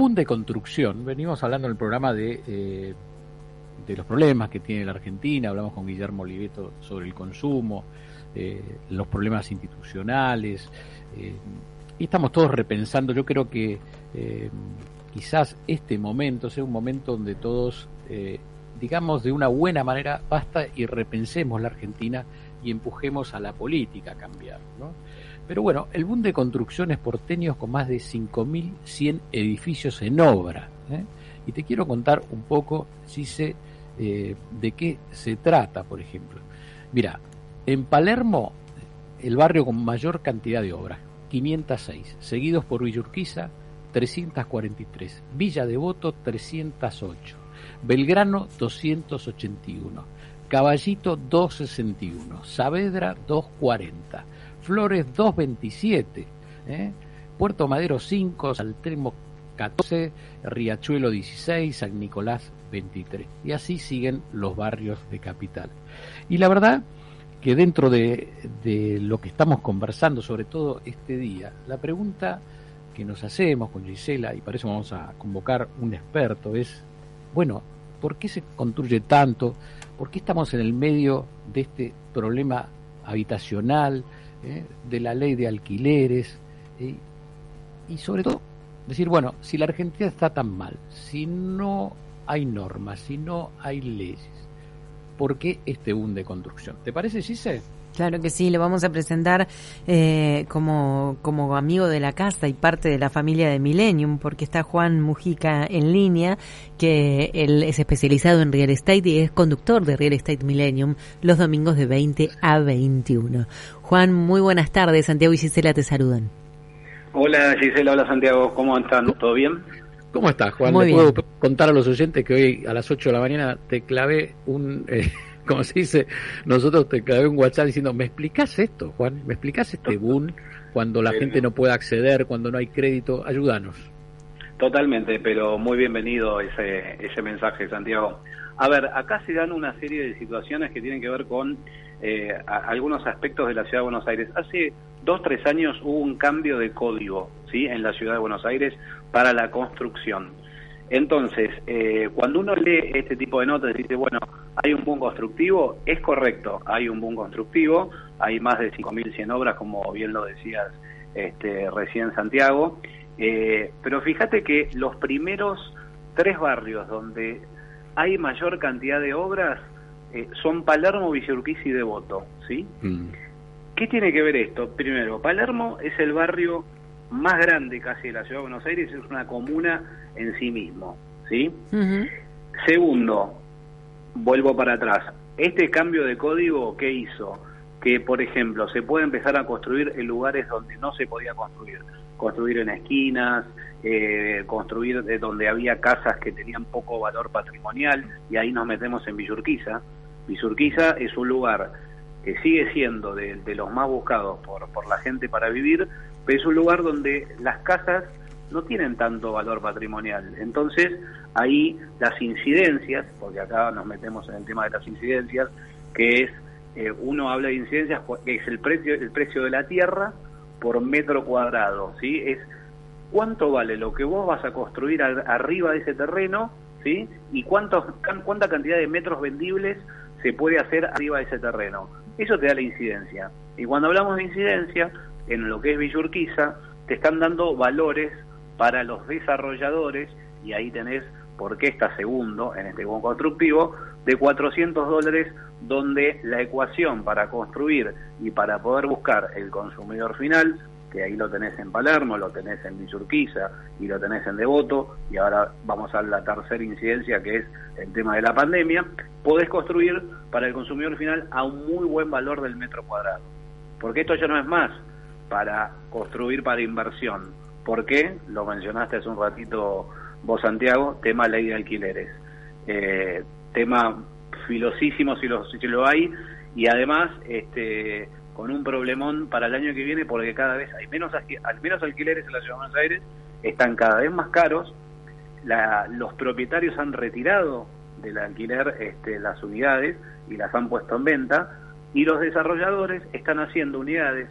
boom de construcción. Venimos hablando en el programa de, eh, de los problemas que tiene la Argentina, hablamos con Guillermo Oliveto sobre el consumo, eh, los problemas institucionales, eh, y estamos todos repensando, yo creo que quizás este momento sea un momento donde todos, digamos de una buena manera, basta y repensemos la Argentina y empujemos a la política a cambiar. ¿no? Pero bueno, el boom de construcciones porteños con más de 5.100 edificios en obra. ¿eh? Y te quiero contar un poco, si sé, eh, de qué se trata, por ejemplo. Mira, en Palermo, el barrio con mayor cantidad de obras, 506, seguidos por Villurquiza, 343, Villa Devoto, 308, Belgrano, 281, Caballito, 261, Saavedra, 240, Flores 227, ¿eh? Puerto Madero 5, Saltremo 14, Riachuelo 16, San Nicolás 23. Y así siguen los barrios de capital. Y la verdad que dentro de, de lo que estamos conversando, sobre todo este día, la pregunta que nos hacemos con Gisela, y para eso vamos a convocar un experto, es, bueno, ¿por qué se construye tanto? ¿Por qué estamos en el medio de este problema habitacional? ¿Eh? de la ley de alquileres ¿eh? y sobre todo decir, bueno, si la Argentina está tan mal, si no hay normas, si no hay leyes, ¿por qué este boom de construcción? ¿Te parece, Gise? Claro que sí, lo vamos a presentar eh, como, como amigo de la casa y parte de la familia de Millennium, porque está Juan Mujica en línea, que él es especializado en real estate y es conductor de Real Estate Millennium los domingos de 20 a 21. Juan, muy buenas tardes. Santiago y Gisela te saludan. Hola Gisela, hola Santiago, ¿cómo están? ¿Todo bien? ¿Cómo estás, Juan? Muy puedo contar a los oyentes que hoy a las 8 de la mañana te clavé un... Eh, como se dice, nosotros te clavé un WhatsApp diciendo, ¿me explicas esto, Juan? ¿Me explicas este boom cuando la gente no puede acceder, cuando no hay crédito? Ayúdanos. Totalmente, pero muy bienvenido ese, ese mensaje, Santiago. A ver, acá se dan una serie de situaciones que tienen que ver con eh, algunos aspectos de la Ciudad de Buenos Aires. Hace dos, tres años hubo un cambio de código ¿sí? en la Ciudad de Buenos Aires para la construcción. Entonces, eh, cuando uno lee este tipo de notas y dice, bueno, hay un boom constructivo, es correcto, hay un boom constructivo, hay más de 5.100 obras, como bien lo decías este, recién Santiago, eh, pero fíjate que los primeros tres barrios donde hay mayor cantidad de obras eh, son Palermo, Villurquiza y Devoto, ¿sí? Mm. ¿Qué tiene que ver esto? Primero, Palermo es el barrio más grande casi de la ciudad de Buenos Aires, es una comuna en sí mismo, ¿sí? Segundo, vuelvo para atrás, este cambio de código, ¿qué hizo? Que, por ejemplo, se puede empezar a construir en lugares donde no se podía construir, construir en esquinas, eh, construir de donde había casas que tenían poco valor patrimonial, y ahí nos metemos en Villurquiza. Villurquiza es un lugar que sigue siendo de, de los más buscados por, por la gente para vivir, pero es un lugar donde las casas no tienen tanto valor patrimonial. Entonces, ahí las incidencias, porque acá nos metemos en el tema de las incidencias, que es, eh, uno habla de incidencias, que es el precio, el precio de la tierra por metro cuadrado, ¿sí? Es cuánto vale lo que vos vas a construir arriba de ese terreno, ¿sí? Y cuántos, cuánta cantidad de metros vendibles se puede hacer arriba de ese terreno. Eso te da la incidencia. Y cuando hablamos de incidencia, en lo que es Villurquiza, te están dando valores para los desarrolladores, y ahí tenés por qué está segundo en este boom constructivo, de 400 dólares, donde la ecuación para construir y para poder buscar el consumidor final, que ahí lo tenés en Palermo, lo tenés en Villurquiza y lo tenés en Devoto, y ahora vamos a la tercera incidencia que es el tema de la pandemia, podés construir para el consumidor final a un muy buen valor del metro cuadrado. Porque esto ya no es más para construir para inversión. ¿Por qué? Lo mencionaste hace un ratito vos, Santiago, tema ley de alquileres. Eh, tema filosísimo si lo, si lo hay y además este, con un problemón para el año que viene porque cada vez hay menos, menos alquileres en la Ciudad de Buenos Aires, están cada vez más caros, los propietarios han retirado del alquiler este, las unidades y las han puesto en venta y los desarrolladores están haciendo unidades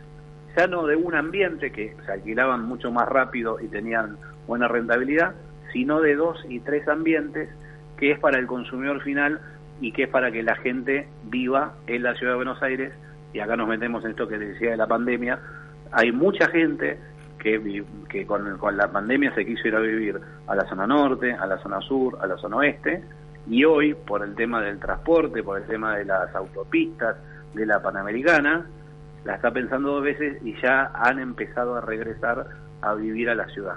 ya no de un ambiente que se alquilaban mucho más rápido y tenían buena rentabilidad, sino de dos y tres ambientes que es para el consumidor final y que es para que la gente viva en la ciudad de Buenos Aires. Y acá nos metemos en esto que decía de la pandemia. Hay mucha gente que, con, con la pandemia se quiso ir a vivir a la zona norte, a la zona sur, a la zona oeste, y hoy, por el tema del transporte, por el tema de las autopistas, de la Panamericana, la está pensando dos veces y ya han empezado a regresar a vivir a la ciudad.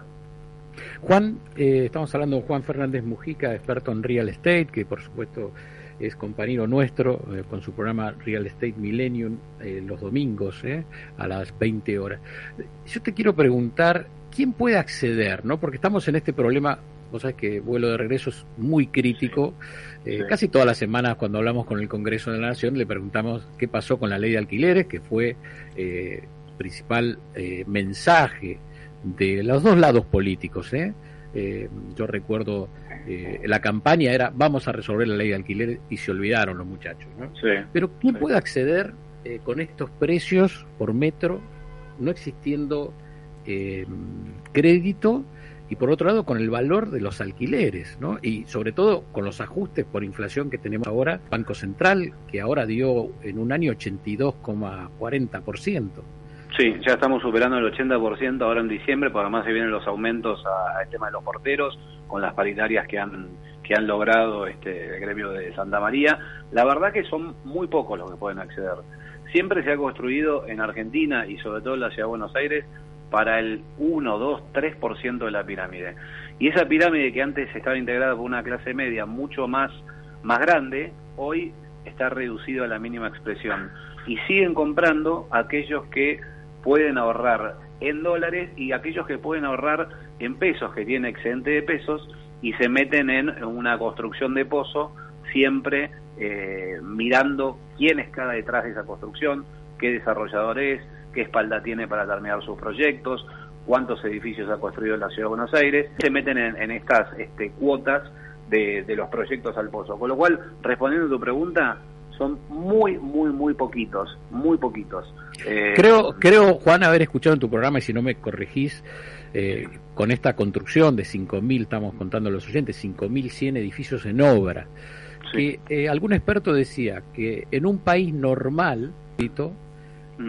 Juan, eh, estamos hablando de Juan Fernández Mujica, experto en real estate, que por supuesto es compañero nuestro eh, con su programa Real Estate Millennium eh, los domingos a las 20 horas. Yo te quiero preguntar, ¿quién puede acceder? no Porque estamos en este problema, vos sabés que vuelo de regreso es muy crítico. Casi todas las semanas cuando hablamos con el Congreso de la Nación le preguntamos qué pasó con la ley de alquileres, que fue principal mensaje de los dos lados políticos. ¿eh? eh yo recuerdo eh, la campaña era vamos a resolver la ley de alquiler y se olvidaron los muchachos. Pero ¿quién puede acceder eh, con estos precios por metro, no existiendo crédito? Y por otro lado con el valor de los alquileres, ¿no? Y sobre todo con los ajustes por inflación que tenemos ahora, Banco Central, que ahora dio en un año 82,40%. Sí, ya estamos superando el 80% ahora en diciembre, porque además se vienen los aumentos al tema de los porteros, con las paritarias que han que han logrado este el gremio de Santa María. La verdad que son muy pocos los que pueden acceder. Siempre se ha construido en Argentina y sobre todo en la ciudad de Buenos Aires para el 1, 2, 3% de la pirámide. Y esa pirámide que antes estaba integrada por una clase media mucho más, más grande, hoy está reducido a la mínima expresión. Y siguen comprando aquellos que pueden ahorrar en dólares y aquellos que pueden ahorrar en pesos, que tienen excedente de pesos, y se meten en una construcción de pozo, siempre eh, mirando quién está detrás de esa construcción, qué desarrollador es, qué espalda tiene para terminar sus proyectos, cuántos edificios ha construido en la Ciudad de Buenos Aires, se meten en, estas este, cuotas de, de los proyectos al pozo. Con lo cual, respondiendo a tu pregunta, son muy, muy, muy poquitos, muy poquitos. Eh, creo, creo, Juan, haber escuchado en tu programa, y si no me corregís, eh, con esta construcción de 5.000, estamos contando a los oyentes, 5.100 edificios en obra, que eh, algún experto decía que en un país normal,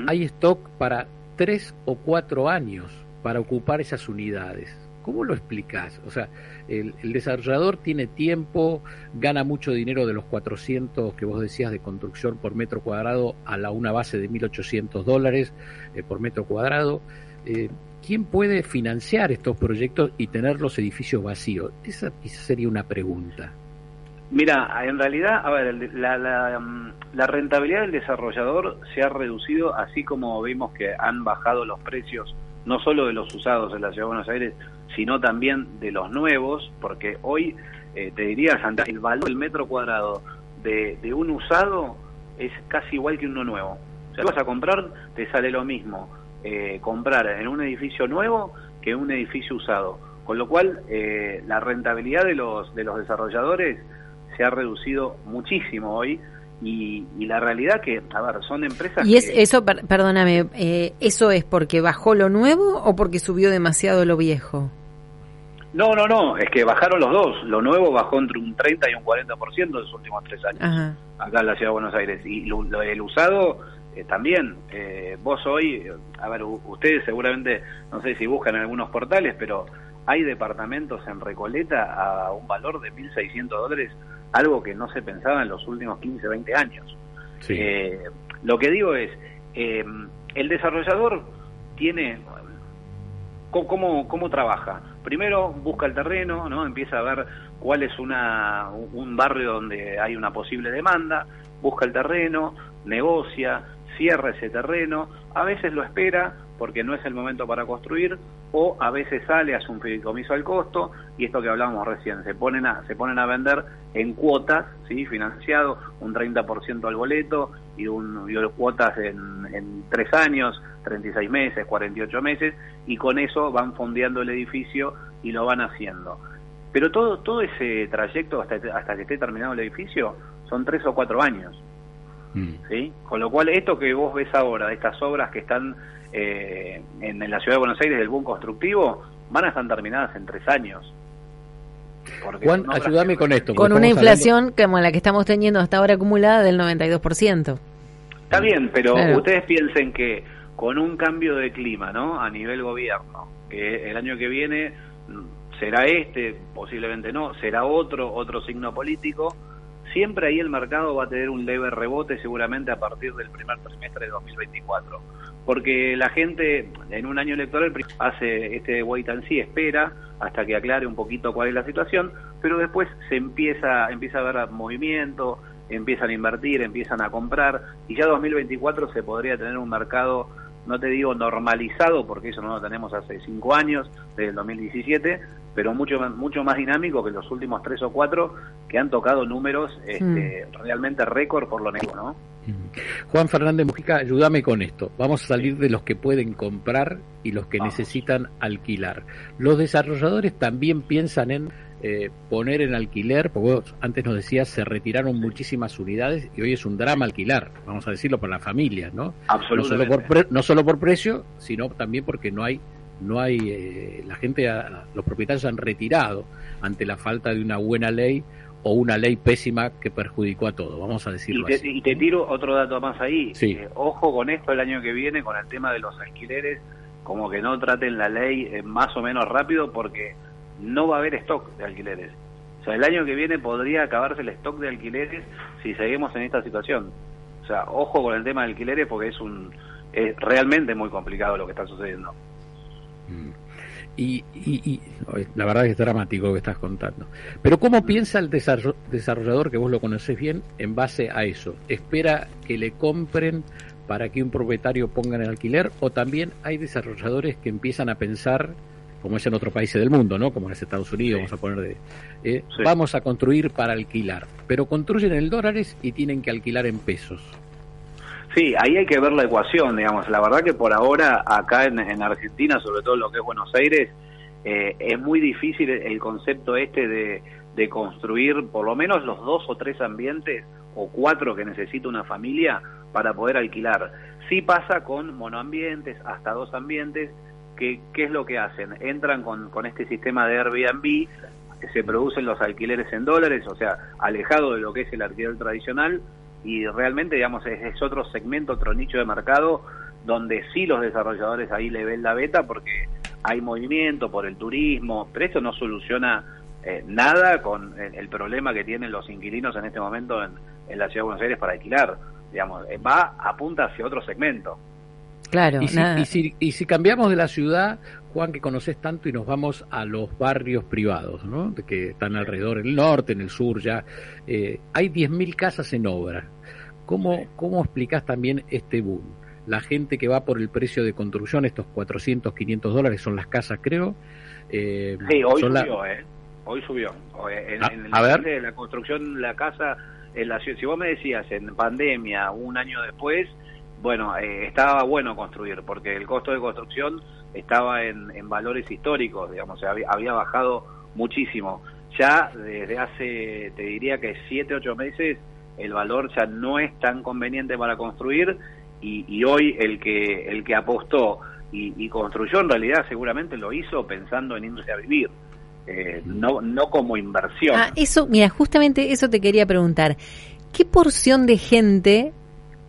hay stock para tres o cuatro años para ocupar esas unidades. ¿Cómo lo explicás? O sea, el, desarrollador tiene tiempo, gana mucho dinero de los 400 que vos decías de construcción por metro cuadrado a la una base de 1.800 dólares eh, por metro cuadrado. Eh, ¿Quién puede financiar estos proyectos y tener los edificios vacíos? Esa, sería una pregunta. Mira, en realidad, a ver, la, la, mm, la, rentabilidad del desarrollador se ha reducido, así como vimos que han bajado los precios, no solo de los usados en la Ciudad de Buenos Aires, sino también de los nuevos, porque hoy, eh, te diría, Santa, el valor del metro cuadrado de, de, un usado es casi igual que uno nuevo. O sea, vas a comprar, te sale lo mismo eh, comprar en un edificio nuevo que en un edificio usado. Con lo cual, eh, la rentabilidad de los, de los desarrolladores se ha reducido muchísimo hoy y, la realidad que, a ver, son empresas. ¿Y es eso, perdóname, eh, eso es porque bajó lo nuevo o porque subió demasiado lo viejo? No, no, no, es que bajaron los dos. Lo nuevo bajó entre un 30 y un 40% en los últimos tres años, acá en la ciudad de Buenos Aires. Y lo, el usado eh, también. Eh, vos hoy, a ver, ustedes seguramente, no sé si buscan en algunos portales, pero hay departamentos en Recoleta a un valor de 1.600 dólares, algo que no se pensaba en los últimos 15, 20 años. Eh, lo que digo es, el desarrollador tiene ¿Cómo, cómo trabaja? Primero busca el terreno, ¿no? empieza a ver cuál es una, un barrio donde hay una posible demanda, busca el terreno, negocia, cierra ese terreno, a veces lo espera porque no es el momento para construir, o a veces sale, hace un fideicomiso al costo, y esto que hablábamos recién, se ponen a, se ponen a vender en cuotas, ¿sí? financiado, un 30% al boleto y, un, y cuotas en, en tres años, 36 meses, 48 meses, y con eso van fondeando el edificio y lo van haciendo. Pero todo, todo ese trayecto hasta, hasta que esté terminado el edificio son tres o cuatro años. Mm. ¿sí? Con lo cual, esto que vos ves ahora, de estas obras que están eh, en, la ciudad de Buenos Aires del boom constructivo, van a estar terminadas en tres años. Juan, ayúdame con esto. Con una inflación como la que estamos teniendo hasta ahora acumulada del 92%. Está bien, pero ustedes piensen que con un cambio de clima, ¿no? A nivel gobierno, que el año que viene mm, será este, posiblemente no, será otro, otro signo político, siempre ahí el mercado va a tener un leve rebote seguramente a partir del primer trimestre de 2024. Porque la gente en un año electoral hace este wait and see, espera hasta que aclare un poquito cuál es la situación, pero después se empieza, empieza a ver movimiento, empiezan a invertir, empiezan a comprar, y ya 2024 se podría tener un mercado, no te digo normalizado, porque eso no lo tenemos hace cinco años, desde el 2017, pero mucho, mucho más dinámico que los últimos tres o cuatro que han tocado números este, mm. realmente récord por lo negro, ¿no? Mm. Juan Fernández Mujica, ayúdame con esto. Vamos a salir de los que pueden comprar y los que necesitan alquilar. Los desarrolladores también piensan en eh, poner en alquiler, porque vos antes nos decías se retiraron muchísimas unidades y hoy es un drama alquilar, vamos a decirlo para las familias, ¿no? No solo por, no solo por precio, sino también porque no hay no hay eh, la gente los propietarios han retirado ante la falta de una buena ley o una ley pésima que perjudicó a todo, vamos a decirlo y te, así. Y te tiro otro dato más ahí. Eh, ojo con esto el año que viene, con el tema de los alquileres, como que no traten la ley eh, más o menos rápido porque no va a haber stock de alquileres. O sea, el año que viene podría acabarse el stock de alquileres si seguimos en esta situación. O sea, ojo con el tema de alquileres porque es un es realmente muy complicado lo que está sucediendo. Mm. Y, y, la verdad es dramático lo que estás contando. Pero ¿cómo piensa el desarrollador, que vos lo conocés bien, en base a eso? ¿Espera que le compren para que un propietario ponga en alquiler? ¿O también hay desarrolladores que empiezan a pensar, como es en otros países del mundo, ¿no? como en Estados Unidos, vamos a poner de... Eh, vamos a construir para alquilar, pero construyen en dólares y tienen que alquilar en pesos. Sí, ahí hay que ver la ecuación, digamos. La verdad que por ahora acá en, Argentina, sobre todo lo que es Buenos Aires, eh, es muy difícil el concepto este de, de, construir por lo menos los dos o tres ambientes o cuatro que necesita una familia para poder alquilar. Sí pasa con monoambientes, hasta dos ambientes, que ¿qué es lo que hacen? Entran con, con este sistema de Airbnb, se producen los alquileres en dólares, o sea, alejado de lo que es el alquiler tradicional, y realmente, digamos, es, otro segmento, otro nicho de mercado donde sí los desarrolladores ahí le ven la beta porque hay movimiento por el turismo, pero eso no soluciona eh, nada con el, problema que tienen los inquilinos en este momento en, la Ciudad de Buenos Aires para alquilar. Digamos, va, apunta hacia otro segmento. Claro. Y si, y si, cambiamos de la ciudad, Juan, que conoces tanto, y nos vamos a los barrios privados, ¿no? que están alrededor, en el norte, en el sur ya, eh, hay 10.000 casas en obra. ¿Cómo, ¿Cómo explicas también este boom? La gente que va por el precio de construcción, estos 400, 500 dólares son las casas, creo. Eh, sí, hoy subió, ¿eh? Hoy subió. En, a, ver. De la construcción, la casa, en la, si vos me decías en pandemia, un año después, bueno, eh, estaba bueno construir, porque el costo de construcción estaba en, valores históricos, digamos, había, había, bajado muchísimo. Ya desde hace, te diría que siete, ocho meses, el valor ya no es tan conveniente para construir y, hoy el que, el que apostó y, construyó en realidad seguramente lo hizo pensando en irse a vivir. Eh, no, no como inversión. Ah, eso, mira, justamente eso te quería preguntar. ¿Qué porción de gente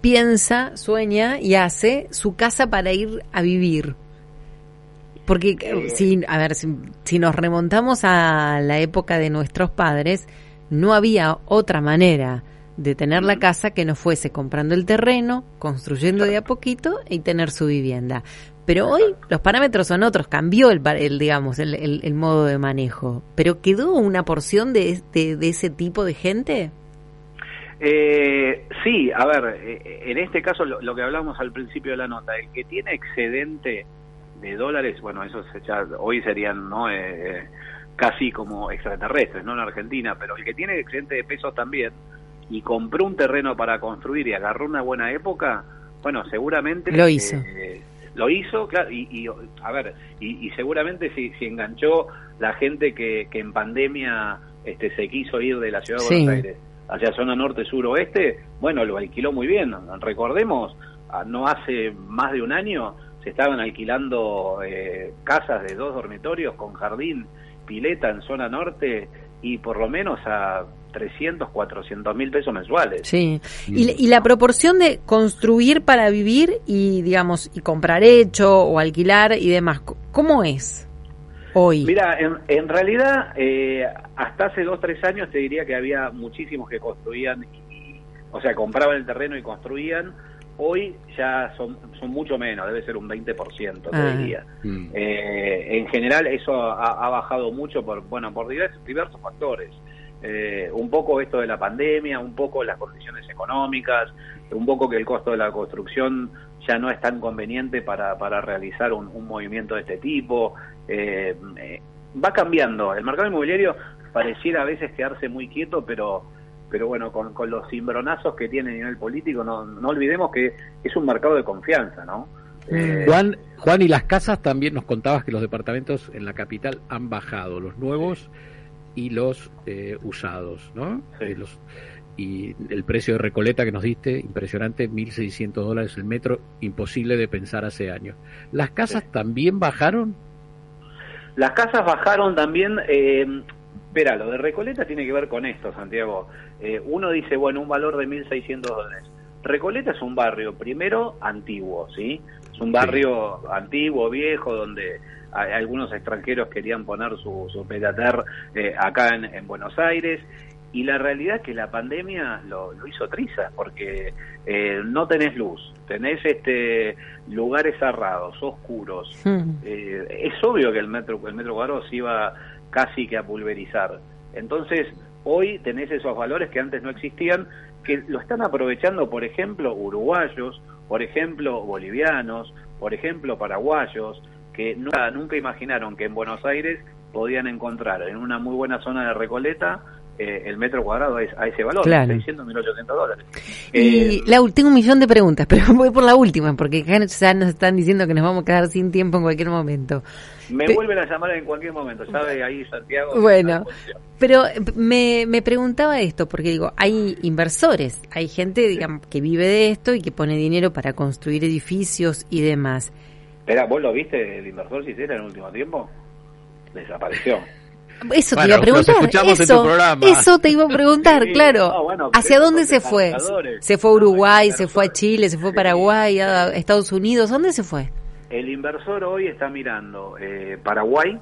piensa, sueña y hace su casa para ir a vivir. Porque eh, eh. si, a ver, si, nos remontamos a la época de nuestros padres, no había otra manera de tener la casa que no fuese comprando el terreno, construyendo de a poquito y tener su vivienda. Pero hoy los parámetros son otros, cambió el, el digamos el, el, modo de manejo. Pero quedó una porción de, de, de ese tipo de gente. Eh, sí, a ver, eh, en este caso lo, que hablamos al principio de la nota, el que tiene excedente de dólares, bueno, eso ya, hoy serían no eh, eh, casi como extraterrestres, no en Argentina, pero el que tiene excedente de pesos también y compró un terreno para construir y agarró una buena época, bueno, seguramente lo hizo. lo hizo, claro, y, a ver, y, seguramente si, si enganchó la gente que, que en pandemia este, se quiso ir de la ciudad de Buenos Aires hacia zona norte, sur, oeste, bueno, lo alquiló muy bien. Recordemos, no hace más de un año se estaban alquilando eh, casas de dos dormitorios con jardín, pileta en zona norte y por lo menos a 300, 400 mil pesos mensuales. Sí, y, la proporción de construir para vivir y, digamos, y comprar hecho o alquilar y demás, ¿cómo es hoy? Mira, en, realidad, eh, hasta hace dos, tres años te diría que había muchísimos que construían, o sea, compraban el terreno y construían. Hoy ya son, son mucho menos, debe ser un 20%, te ah. diría. Mm. Eh, en general eso ha, ha, bajado mucho por, bueno, por diversos, diversos factores. Eh, un poco esto de la pandemia, un poco las condiciones económicas, un poco que el costo de la construcción ya no es tan conveniente para, para realizar un, movimiento de este tipo. Eh, eh, va cambiando. El mercado inmobiliario pareciera a veces quedarse muy quieto, pero pero bueno, con, con los cimbronazos que tiene a nivel político, no, no olvidemos que es un mercado de confianza, ¿no? Juan, Juan, y las casas también nos contabas que los departamentos en la capital han bajado, los nuevos y los eh, usados, ¿no? Eh, los, y el precio de Recoleta que nos diste, impresionante, 1.600 dólares el metro, imposible de pensar hace años. ¿Las casas también bajaron? Las casas bajaron también, eh, espera, lo de Recoleta tiene que ver con esto, Santiago. Eh, uno dice, bueno, un valor de 1.600 dólares. Recoleta es un barrio, primero, antiguo, ¿sí? Es un barrio antiguo, viejo, donde algunos extranjeros querían poner su, su eh, acá en, Buenos Aires y la realidad es que la pandemia lo, hizo triza porque eh, no tenés luz, tenés este lugares cerrados, oscuros. Hmm. Eh, es obvio que el metro el metro cuadrado se iba casi que a pulverizar. Entonces, hoy tenés esos valores que antes no existían que lo están aprovechando, por ejemplo, uruguayos, por ejemplo, bolivianos, por ejemplo, paraguayos, que nunca, nunca imaginaron que en Buenos Aires podían encontrar en una muy buena zona de Recoleta eh, el metro cuadrado a ese valor, claro. 600, 1800 dólares. Y eh, tengo un millón de preguntas, pero voy por la última, porque ya nos están diciendo que nos vamos a quedar sin tiempo en cualquier momento. Me vuelven a llamar en cualquier momento, ¿sabe? Ahí Santiago. Bueno, pero me, me preguntaba esto, porque digo, hay inversores, hay gente digamos, que vive de esto y que pone dinero para construir edificios y demás. Espera, ¿vos lo viste el inversor Cicera en el último tiempo? Desapareció. Eso te iba a preguntar. Eso, te iba a preguntar, claro. ¿Hacia dónde se fue? ¿Se fue a Uruguay, se fue a Chile, se fue a Paraguay, a Estados Unidos? ¿Dónde se fue? El inversor hoy está mirando eh, Paraguay,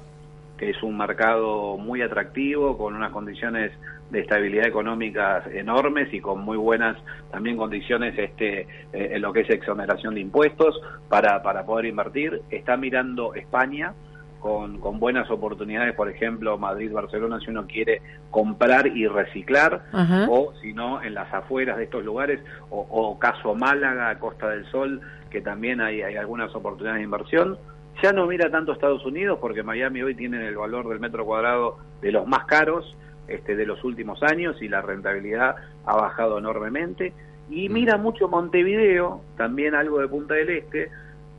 que es un mercado muy atractivo, con unas condiciones de estabilidad económica enormes y con muy buenas también condiciones este, eh, en lo que es exoneración de impuestos para, para poder invertir. Está mirando España con, con buenas oportunidades, por ejemplo, Madrid, Barcelona, si uno quiere comprar y reciclar, o si no, en las afueras de estos lugares, o, o caso Málaga, Costa del Sol, que también hay, hay algunas oportunidades de inversión. Ya no mira tanto Estados Unidos porque Miami hoy tiene el valor del metro cuadrado de los más caros este, de los últimos años y la rentabilidad ha bajado enormemente. Y mm. mira mucho Montevideo, también algo de Punta del Este,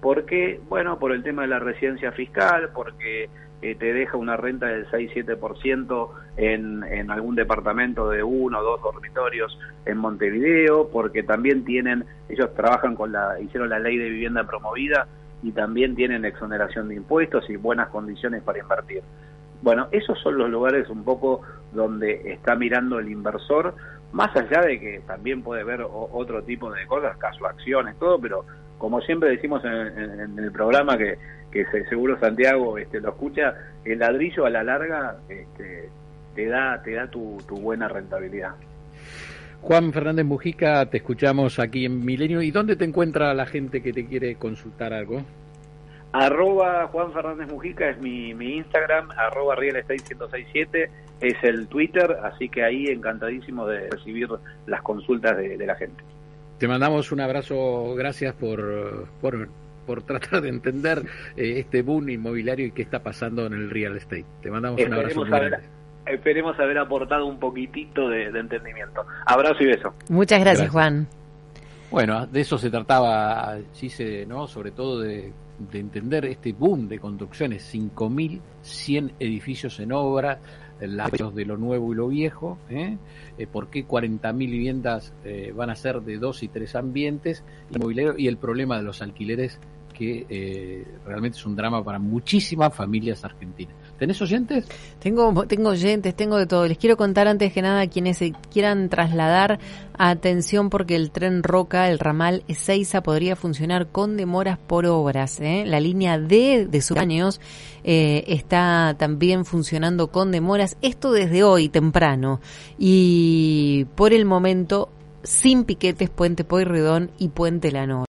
porque, bueno, por el tema de la residencia fiscal, porque eh, te deja una renta del 6-7% en, en algún departamento de uno o dos dormitorios en Montevideo, porque también tienen, ellos trabajan con la, hicieron la ley de vivienda promovida y también tienen exoneración de impuestos y buenas condiciones para invertir. Bueno, esos son los lugares un poco donde está mirando el inversor, más allá de que también puede ver otro tipo de cosas, caso acciones, todo, pero como siempre decimos en, el programa que, seguro Santiago este, lo escucha, el ladrillo a la larga este, te da, te da tu buena rentabilidad. Juan Fernández Mujica, te escuchamos aquí en Milenio. ¿Y dónde te encuentra la gente que te quiere consultar algo? Arroba Juan Fernández Mujica es mi, Instagram, arroba Real Estate 1067 es el Twitter, así que ahí encantadísimo de recibir las consultas de, la gente. Te mandamos un abrazo, gracias por, por, tratar de entender eh, este boom inmobiliario y qué está pasando en el real estate. Te mandamos un abrazo. esperemos haber aportado un poquitito de, de entendimiento. Abrazo y beso. Muchas gracias, Juan. Bueno, de eso se trataba, sí, se, ¿no? sobre todo de de entender este boom de construcciones, 5.100 edificios en obra, los de lo nuevo y lo viejo, ¿eh? eh por qué 40.000 viviendas eh, van a ser de dos y tres ambientes, y el problema de los alquileres que eh, realmente es un drama para muchísimas familias argentinas. ¿Tenés oyentes? Tengo, tengo oyentes, tengo de todo. Les quiero contar antes que nada a quienes se quieran trasladar atención porque el tren Roca, el ramal Ezeiza podría funcionar con demoras por obras. ¿eh? La línea D de sus años eh, está también funcionando con demoras. Esto desde hoy temprano y por el momento sin piquetes Puente Pueyrredón y Puente Lanor.